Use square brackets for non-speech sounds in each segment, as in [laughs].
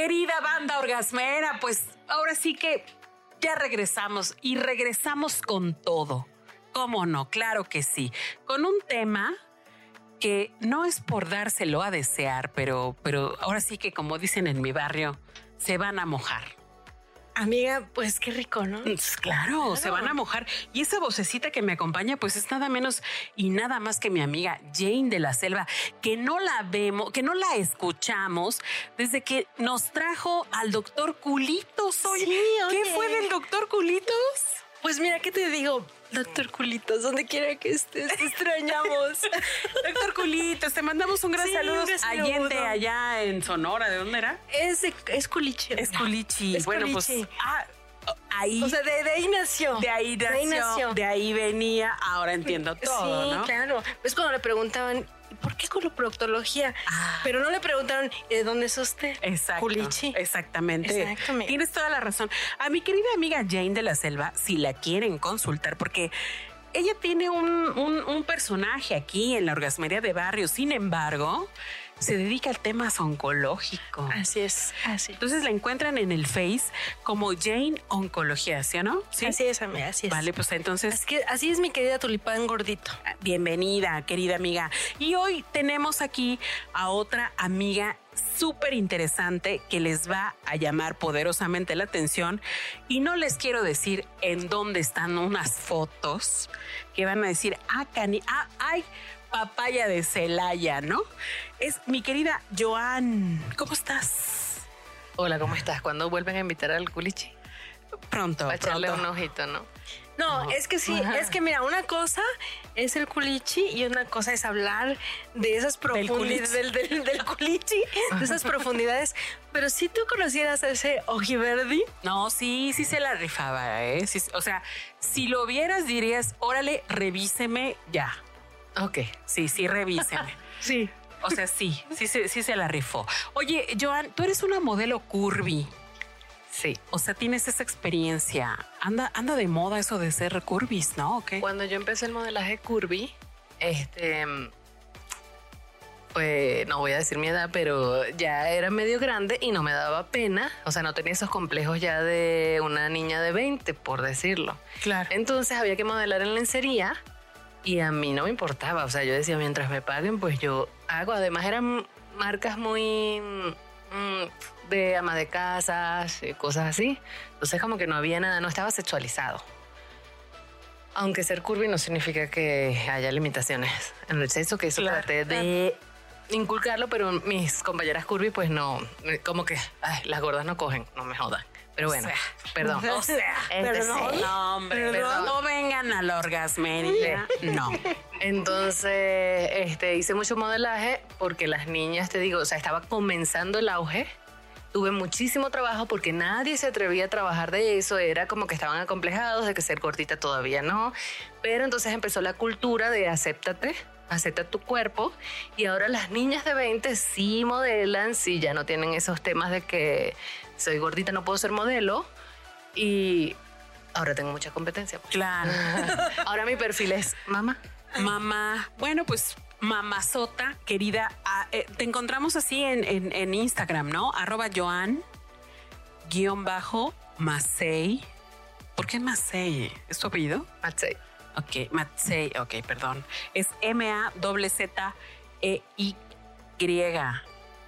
Querida banda orgasmera, pues ahora sí que ya regresamos y regresamos con todo. ¿Cómo no? Claro que sí. Con un tema que no es por dárselo a desear, pero, pero ahora sí que como dicen en mi barrio, se van a mojar. Amiga, pues qué rico, ¿no? Pues claro, se van a mojar. Y esa vocecita que me acompaña, pues es nada menos y nada más que mi amiga Jane de la Selva, que no la vemos, que no la escuchamos desde que nos trajo al doctor Culitos. Oye, ¿qué fue del doctor Culitos? Pues mira, ¿qué te digo? Doctor Culitos, donde quiera que estés, te extrañamos. [laughs] Doctor Culitos, te mandamos un gran Sí, saludo allende allá en Sonora. ¿De dónde era? Es, de- es culichi. Es Culichi. Es bueno, Culichi. pues ah, ahí, O sea, de, de ahí nació. de ahí de ahí nació, nació. de ahí venía. Ahora entiendo todo, sí, ¿no? claro. Es cuando le preguntaban, ¿y ¿por qué coloproctología? Ah. Pero no le preguntaron, ¿y ¿de dónde es usted? Exacto. Culichi. Exactamente. Exactamente. Tienes toda la razón. A mi querida amiga Jane de la Selva, si la quieren consultar, porque ella tiene un, un- un personaje aquí en la orgasmería de barrio, sin embargo, se dedica al tema oncológico. Así es, así. Entonces la encuentran en el Face como Jane Oncología, ¿sí o no? Sí. Así es, amiga, así es. Vale, pues entonces Así, que, así es mi querida tulipán gordito. Bienvenida, querida amiga. Y hoy tenemos aquí a otra amiga súper interesante que les va a llamar poderosamente la atención. Y no les quiero decir en dónde están unas fotos que van a decir, ah, cani, ah, ay, papaya de Celaya, ¿no? Es mi querida Joan. ¿Cómo estás? Hola, ¿cómo estás? ¿Cuándo vuelven a invitar al culichi? Pronto, Para echarle un ojito, ¿no? No, es que sí, es que mira, una cosa es el culichi y una cosa es hablar de esas profundidades del, del, del culichi, de esas profundidades. Pero si tú conocieras a ese ojiverdi, No, sí, sí se la rifaba, ¿eh? Sí, o sea, si lo vieras dirías, órale, revíseme ya. Ok. Sí, sí, revíseme. [laughs] sí. O sea, sí, sí, se- sí se la rifó. Oye, Joan, tú eres una modelo curvy. Sí. O sea, tienes esa experiencia. Anda, anda de moda eso de ser curvis, ¿no? ¿O qué? Cuando yo empecé el modelaje curvy, este. Pues no voy a decir mi edad, pero ya era medio grande y no me daba pena. O sea, no tenía esos complejos ya de una niña de 20, por decirlo. Claro. Entonces había que modelar en lencería y a mí no me importaba. O sea, yo decía, mientras me paguen, pues yo hago. Además, eran marcas muy mm, de ama de casas, y cosas así. Entonces, como que no había nada, no estaba sexualizado. Aunque ser curvy no significa que haya limitaciones en el sexo, que eso Claro. traté de inculcarlo, pero mis compañeras curvy, pues no, como que ay, las gordas no cogen, no me jodan. Pero bueno, sea, perdón. O sea, [laughs] Este, perdón. sí. no, hombre, Perdón. no vengan a la orgasmería. No. Entonces, este, hice mucho modelaje porque las niñas, te digo, o sea, estaba comenzando el auge. Tuve muchísimo trabajo porque nadie se atrevía a trabajar de eso. Era como que estaban acomplejados de que ser cortita todavía no. Pero entonces empezó la cultura de acéptate, acepta tu cuerpo. Y ahora las niñas de 20 sí modelan, sí ya no tienen esos temas de que soy gordita, no puedo ser modelo. Y ahora tengo mucha competencia. pues. Claro. [laughs] Ahora mi perfil es mamá. Mamá, bueno, pues mamazota, querida, eh, te encontramos así en, en- en Instagram, ¿no? Arroba Joan, guion bajo, Masei. ¿Por qué Masei? ¿Es tu apellido? Matsei. Ok, Matsei, ok, perdón. Es M-A-Z-E-Y.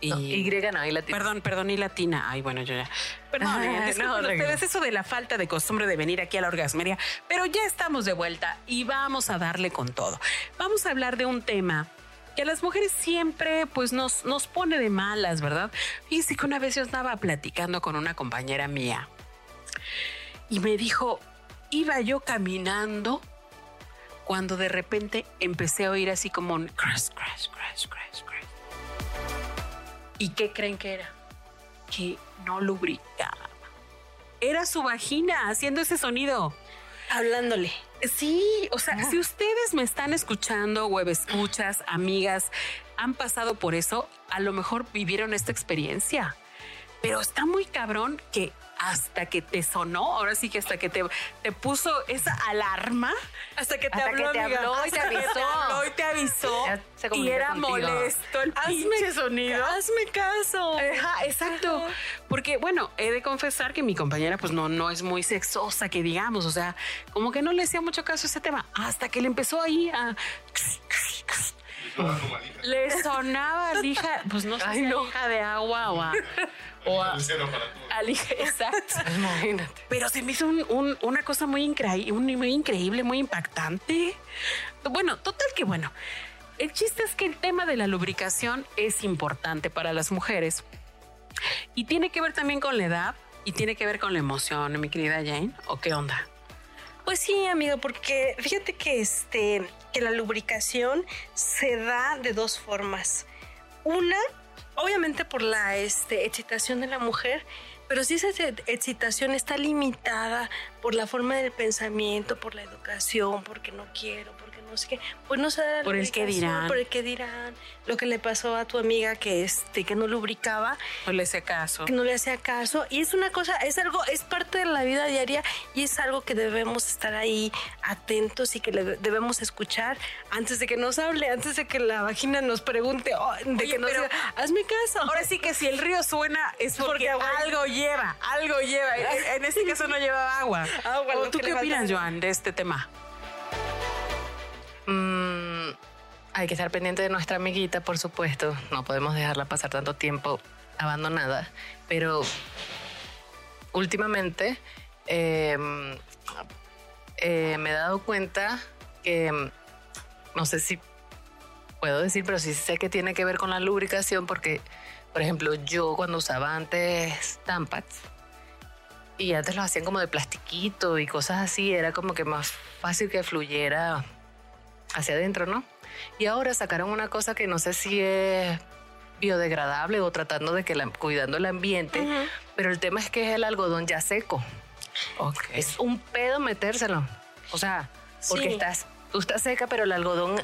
Y, No, y no, y latina. Perdón, perdón, y latina. Ay, bueno, yo ya. Perdón, Ah, no, ustedes eso de la falta de costumbre de venir aquí a la orgasmería, pero ya estamos de vuelta y vamos a darle con todo. Vamos a hablar de un tema que a las mujeres siempre pues nos, nos pone de malas, ¿verdad? Fíjense que una vez yo estaba platicando con una compañera mía y me dijo, iba yo caminando cuando de repente empecé a oír así como un crash, crash, crash, crash, crash. ¿Y qué creen que era? Que no lubricaba. Era su vagina haciendo ese sonido. Hablándole. Sí, o sea, si ustedes me están escuchando, web escuchas, amigas, han pasado por eso, a lo mejor vivieron esta experiencia. Pero está muy cabrón que hasta que te sonó, ahora sí que hasta que te, te puso esa alarma, hasta que te, Hasta habló, que te habló y te avisó. habló y te avisó [laughs] Ya se y era contigo. molesto el pinche sonido. Hazme caso. Ajá, exacto. Porque, bueno, he de confesar que mi compañera, pues no, no es muy sexosa, que digamos. O sea, como que no le hacía mucho caso a ese tema. Hasta que le empezó ahí a. Le sonaba lija, pues no sé Ay, no. lija de agua o a. [laughs] O a, a lija, exacto. [laughs] Imagínate. Pero se me hizo un- un- una cosa muy, increíble, muy increíble, muy impactante. Bueno, total que bueno. El chiste es que el tema de la lubricación es importante para las mujeres y tiene que ver también con la edad y tiene que ver con la emoción, mi querida Jane. ¿O qué onda? Pues sí, amiga, porque fíjate que este que la lubricación se da de dos formas. Una, obviamente por la este, excitación de la mujer, pero si esa ex- excitación está limitada por la forma del pensamiento, por la educación, porque no quiero, porque no sé qué, pues no se da Por el qué lubricación, dirán. Por el que dirán. Lo que le pasó a tu amiga que este que no lubricaba, No le hice caso. que no le hacía caso y es una cosa, es algo, es parte de la vida diaria y es algo que debemos estar ahí atentos y que le debemos escuchar antes de que nos hable, antes de que la vagina nos pregunte, oh, de Oye, que nos pero- diga, hazme caso. Ahora sí que si el río suena es porque, algo lleva, algo lleva. En, este caso no llevaba agua. Agua, ¿O lo ¿Tú que qué opinas. Joan, de este tema? Hay que estar pendiente de nuestra amiguita, por supuesto. No podemos dejarla pasar tanto tiempo abandonada. Pero últimamente eh, eh, me he dado cuenta que mm, no sé si puedo decir, pero sí sé que tiene que ver con la lubricación porque, por ejemplo, yo cuando usaba antes Tampax y antes los hacían como de plastiquito y cosas así, era como que más fácil que fluyera hacia adentro, ¿no? Y ahora sacaron una cosa que no sé si es biodegradable o tratando de que la, cuidando el ambiente, Ujú. pero el tema es que es el algodón ya seco. Ok. Es un pedo metérselo. O sea, porque Sí. estás, tú estás seca, pero el algodón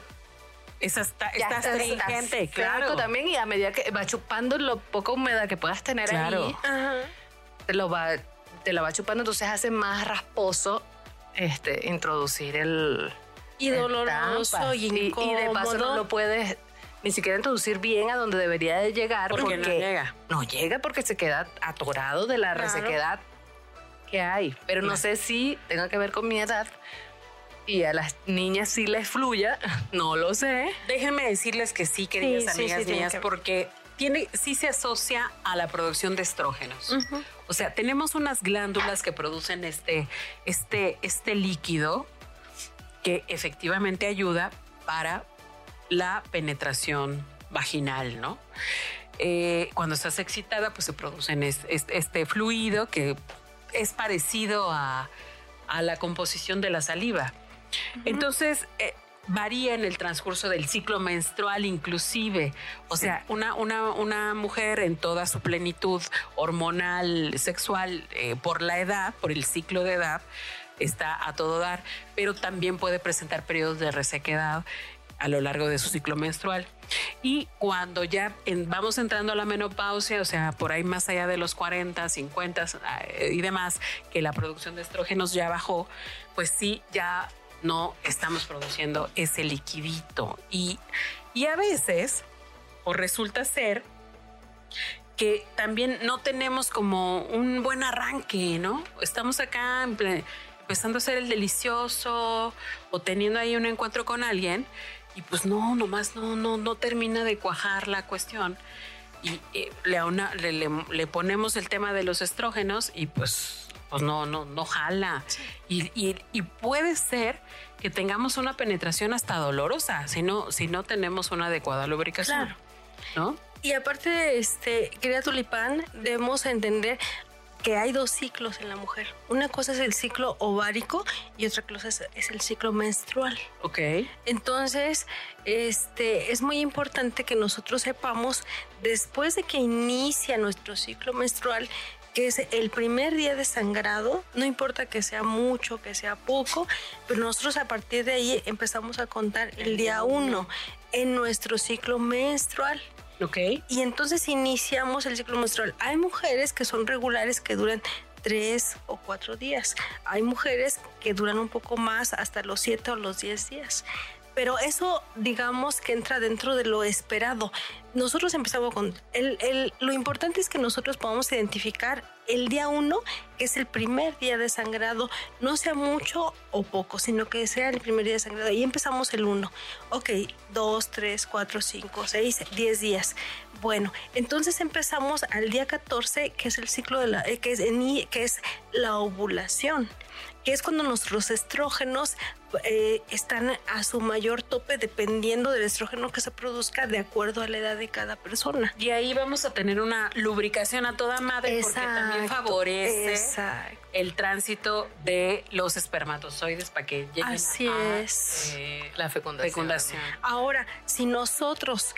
Esa está, ya está está- está claro. también y a medida que va chupando lo poca humedad que puedas tener Claro. ahí, Ajá. te lo va, te la va chupando, entonces hace más rasposo este, introducir el Y doloroso y incómodo. y de paso no lo puedes ni siquiera introducir bien a donde debería de llegar Porque no llega. no llega porque se queda atorado de la Claro. resequedad que hay. Pero no sé si tenga que ver con mi edad y a las niñas sí les fluya, [laughs] no lo sé. Déjenme decirles que sí, queridas Sí, sí, amigas sí, mías, que porque tiene, sí se asocia a la producción de estrógenos. O sea, tenemos unas glándulas que producen este, este, este líquido que efectivamente ayuda para la penetración vaginal, ¿no? Eh, cuando estás excitada, pues se producen es- es- este, fluido que es parecido a, a la composición de la saliva. Entonces, eh, varía en el transcurso del ciclo menstrual inclusive. O sea, una, una, una mujer en toda su plenitud hormonal, sexual, eh, por la edad, por el ciclo de edad, está a todo dar, pero también puede presentar periodos de resequedad a lo largo de su ciclo menstrual. Y cuando ya vamos entrando a la menopausia, o sea, por ahí más allá de los 40, 50 eh, y demás, que la producción de estrógenos ya bajó, pues sí, ya no estamos produciendo ese liquidito. Y, y a veces, o resulta ser que también no tenemos como un buen arranque, ¿no? Estamos acá en empezando a hacer el delicioso o teniendo ahí un encuentro con alguien y pues no, nomás no, no, no termina de cuajar la cuestión. Y eh, le, auna- le, le- le ponemos el tema de los estrógenos y pues, pues no, no, no jala. Y, y- y puede ser que tengamos una penetración hasta dolorosa si no, si no tenemos una adecuada lubricación. Claro. ¿No? Y aparte, este, querida Tulipán, debemos entender que hay dos ciclos en la mujer. Una cosa es el ciclo ovárico y otra cosa es, es, el ciclo menstrual. Ok. Entonces, este, es muy importante que nosotros sepamos, después de que inicia nuestro ciclo menstrual, que es el primer día de sangrado, no importa que sea mucho, que sea poco, pero nosotros a partir de ahí empezamos a contar el día uno en nuestro ciclo menstrual. Ok. Y entonces iniciamos el ciclo menstrual. Hay mujeres que son regulares que duran tres o cuatro días. Hay mujeres que duran un poco más, hasta los siete o los diez días. Pero eso, digamos, que entra dentro de lo esperado. Nosotros empezamos con... El, el, lo importante es que nosotros podamos identificar el día uno, que es el primer día de sangrado, no sea mucho o poco, sino que sea el primer día de sangrado. Y empezamos el uno. Ok, dos, tres, cuatro, cinco, seis, diez días. Bueno, entonces empezamos al día 14, que es el ciclo de la, eh, que es, que es la ovulación que es cuando nuestros estrógenos eh, están a su mayor tope dependiendo del estrógeno que se produzca de acuerdo a la edad de cada persona. Y ahí vamos a tener una lubricación a toda madre porque también favorece el tránsito de los espermatozoides para que lleguen Así a es. Eh, la fecundación. fecundación. Ahora, si nosotros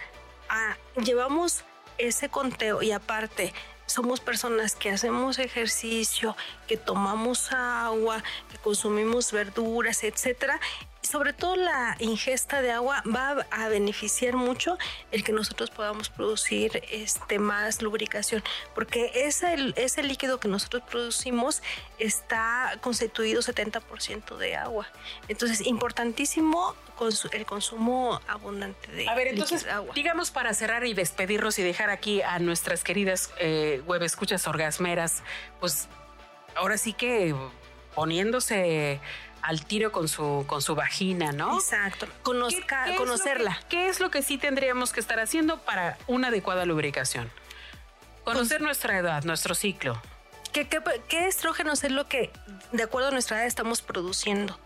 ah, llevamos ese conteo y aparte somos personas que hacemos ejercicio, que tomamos agua, que consumimos verduras, etcétera, sobre todo la ingesta de agua va a beneficiar mucho el que nosotros podamos producir este más lubricación porque ese, ese líquido que nosotros producimos está constituido 70% de agua entonces importantísimo el consumo abundante de a ver entonces agua. digamos para cerrar y despedirnos y dejar aquí a nuestras queridas eh, web escuchas orgasmeras pues ahora sí que poniéndose al tiro con su, con su vagina, ¿no? Exacto. Conozca, conocerla. ¿Qué es lo que sí tendríamos que estar haciendo para una adecuada lubricación? Conocer nuestra edad, nuestro ciclo. ¿Qué, qué, qué estrógenos es lo que, de acuerdo a nuestra edad, estamos produciendo?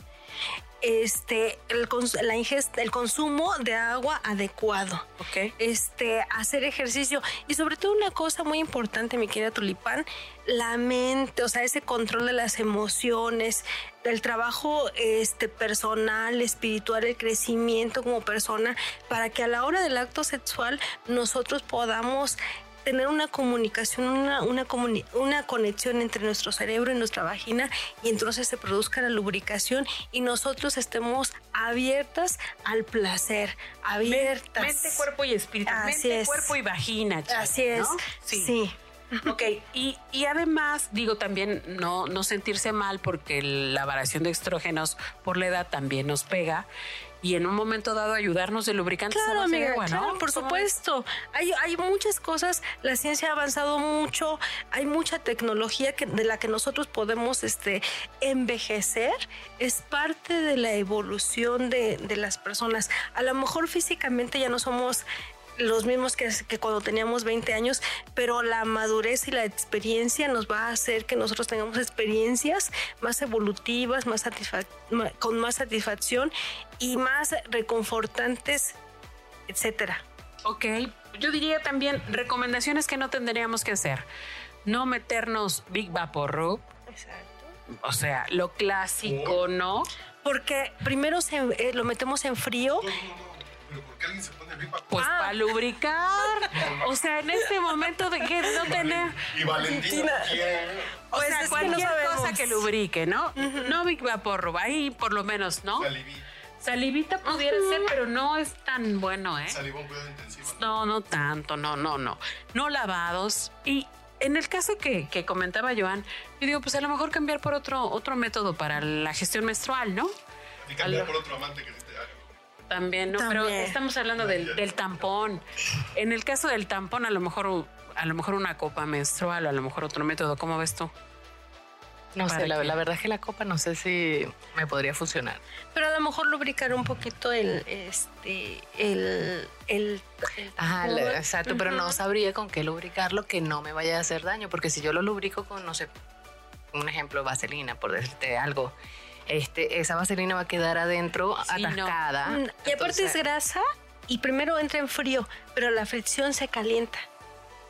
este, el, la ingesta, el consumo de agua adecuado. Okay. Este, hacer ejercicio. Y sobre todo una cosa muy importante, mi querida Tulipán, la mente, o sea, ese control de las emociones, del trabajo este, personal, espiritual, el crecimiento como persona, para que a la hora del acto sexual nosotros podamos tener una comunicación, una, una, una conexión entre nuestro cerebro y nuestra vagina y entonces se produzca la lubricación y nosotros estemos abiertas al placer, abiertas. Mente, cuerpo y espíritu. mente, cuerpo y vagina. Así es. Sí. sí. Ok, y, y, además, digo también no, no sentirse mal porque la variación de estrógenos por la edad también nos pega y en un momento dado ayudarnos de lubricantes claro, a amiga, agua, claro, por supuesto. Hay, hay muchas cosas, la ciencia ha avanzado mucho, hay mucha tecnología que, de la que nosotros podemos este, envejecer, es parte de la evolución de, de las personas. A lo mejor físicamente ya no somos los mismos que, que, cuando teníamos 20 años, pero la madurez y la experiencia nos va a hacer que nosotros tengamos experiencias más evolutivas, más con más satisfacción y más reconfortantes, etcétera. Ok, yo diría también recomendaciones que no tendríamos que hacer. No meternos Big Vapor Rub. Exacto. O sea, lo clásico, ¿no? Porque primero se, eh, lo metemos en frío. ¿Por qué alguien se pone Big Vapor? Pues Ah. para lubricar. O sea, en este momento de que no tener. Y Valentina quiere. O Pues sea, es que cualquier no cosa que lubrique, ¿no? No Big Vapor Rub, ahí por lo menos, ¿no? Salivita. Salivita pudiera ser, pero no es tan bueno, ¿eh? Salivón cuidado intensivo. No, no tanto, no, no, no. No lavados. Y en el caso que, que comentaba Joan, yo digo, pues a lo mejor cambiar por otro, otro método para la gestión menstrual, ¿no? Y cambiar por otro amante que También, ¿no? Pero estamos hablando del, del tampón. En el caso del tampón, a lo mejor, a lo mejor una copa menstrual, o a lo mejor otro método. ¿Cómo ves tú? No ¿Para sé, la, verdad es que la copa no sé si me podría funcionar. Pero a lo mejor lubricar un poquito el, este, el, el, el Ajá, la- exacto, pero no sabría con qué lubricarlo que no me vaya a hacer daño, porque si yo lo lubrico con, no sé, un ejemplo, vaselina, por decirte algo, este, esa vaselina va a quedar adentro Sí, atascada. Mm, Y aparte Entonces, es grasa y primero entra en frío, pero la fricción se calienta.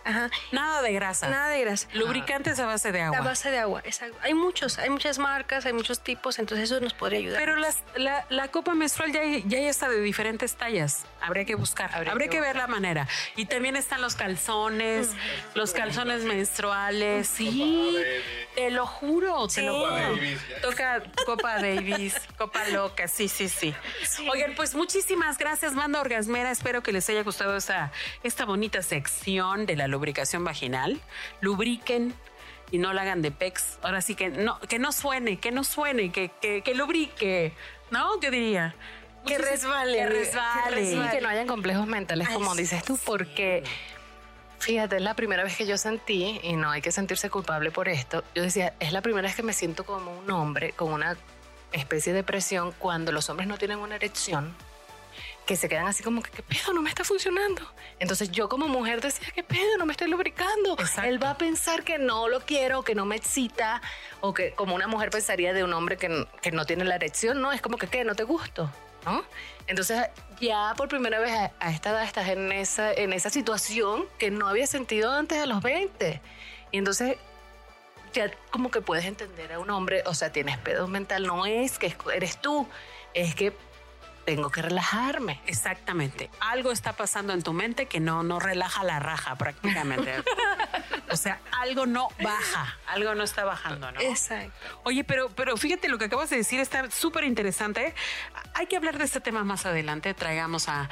Ajá. Nada de grasa. Nada de grasa. Lubricantes a base de agua. A base de agua, exacto. Hay muchos, hay muchas marcas, hay muchos tipos, entonces eso nos podría ayudar. Pero las- la, la copa menstrual ya, ya está de diferentes tallas. Habría que buscar. Habría, Habría que, que ver la manera. Y también están los calzones, los calzones menstruales. Sí, te lo juro, te lo Sí. juro. Davis. Toca Copa Davis, Copa Loca, sí, sí, sí, Oigan, pues muchísimas gracias, Banda Orgasmera. Espero que les haya gustado esta, esta bonita sección de la lubricación vaginal. Lubriquen y no la hagan de pex. Ahora sí que no, que no suene, que no suene, que, que, que lubrique, ¿no? Yo diría. Que resbale, Que que resbale. Y que no hayan complejos mentales, Ay, como sí, dices tú, porque fíjate, es la primera vez que yo sentí, y no hay que sentirse culpable por esto, yo decía, es la primera vez que me siento como un hombre con una especie de presión cuando los hombres no tienen una erección, que se quedan así como que, ¿qué pedo? No me está funcionando. Entonces yo como mujer decía, ¿qué pedo? No me estoy lubricando. Exacto. Él va a pensar que no lo quiero, que no me excita, o que como una mujer pensaría de un hombre que, que no tiene la erección, no, es como que, ¿qué? No te gusto, ¿no? Entonces ya por primera vez a, a esta edad estás en esa, en esa situación que no había sentido antes a los 20. Y entonces ya como que puedes entender a un hombre, o sea, tienes pedo mental, no es que eres tú, es que tengo que relajarme. Exactamente. Algo está pasando en tu mente que no, no relaja la raja prácticamente. [laughs] o sea, algo no baja, algo no está bajando, ¿no? Exacto. Oye, pero, pero fíjate lo que acabas de decir, está súper interesante. Hay que hablar de este tema más adelante. Traigamos a.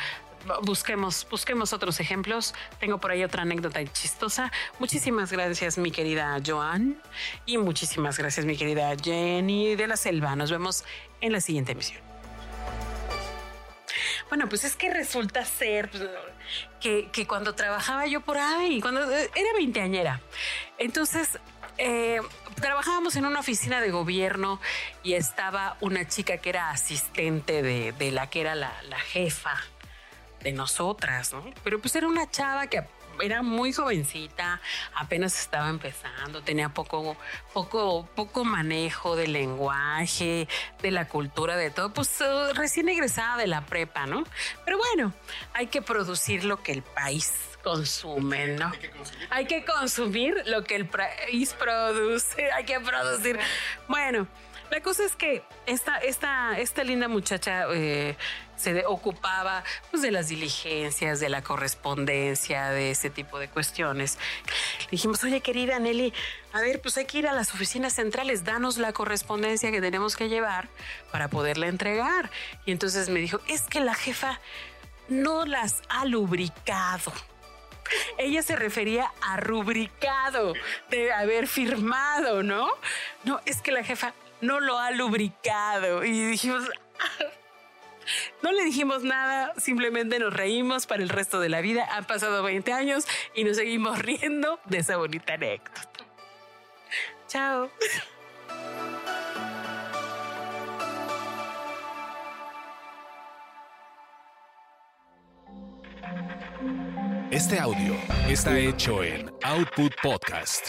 Busquemos, busquemos otros ejemplos. Tengo por ahí otra anécdota chistosa. Muchísimas gracias, mi querida Joan. Y muchísimas gracias, mi querida Jenny de la Selva. Nos vemos en la siguiente emisión. Bueno, pues es que resulta ser pues, que, que cuando trabajaba yo por ahí, cuando eh, era veinteañera, entonces eh, trabajábamos en una oficina de gobierno y estaba una chica que era asistente de, la que era la, la jefa de nosotras, ¿no? Pero pues era una chava que era muy jovencita, apenas estaba empezando, tenía poco, poco, poco manejo del lenguaje, de la cultura, de todo, pues eh, recién egresada de la prepa, ¿no? Pero bueno, hay que producir lo que el país consume, ¿no? Hay que consumir. Hay que consumir lo que el país produce, hay que producir. Bueno, la cosa es que esta, esta, esta linda muchacha eh, se ocupaba pues, de las diligencias, de la correspondencia, de ese tipo de cuestiones. Le dijimos, oye querida Nelly, a ver, pues hay que ir a las oficinas centrales, danos la correspondencia que tenemos que llevar para poderla entregar. Y entonces me dijo, es que la jefa no las ha lubricado. Ella se refería a rubricado, de haber firmado, ¿no? No, es que la jefa no lo ha lubricado. Y dijimos. No le dijimos nada, simplemente nos reímos para el resto de la vida. Han pasado 20 años y nos seguimos [laughs] riendo de esa bonita anécdota. Chao. Este audio está hecho en Output Podcast.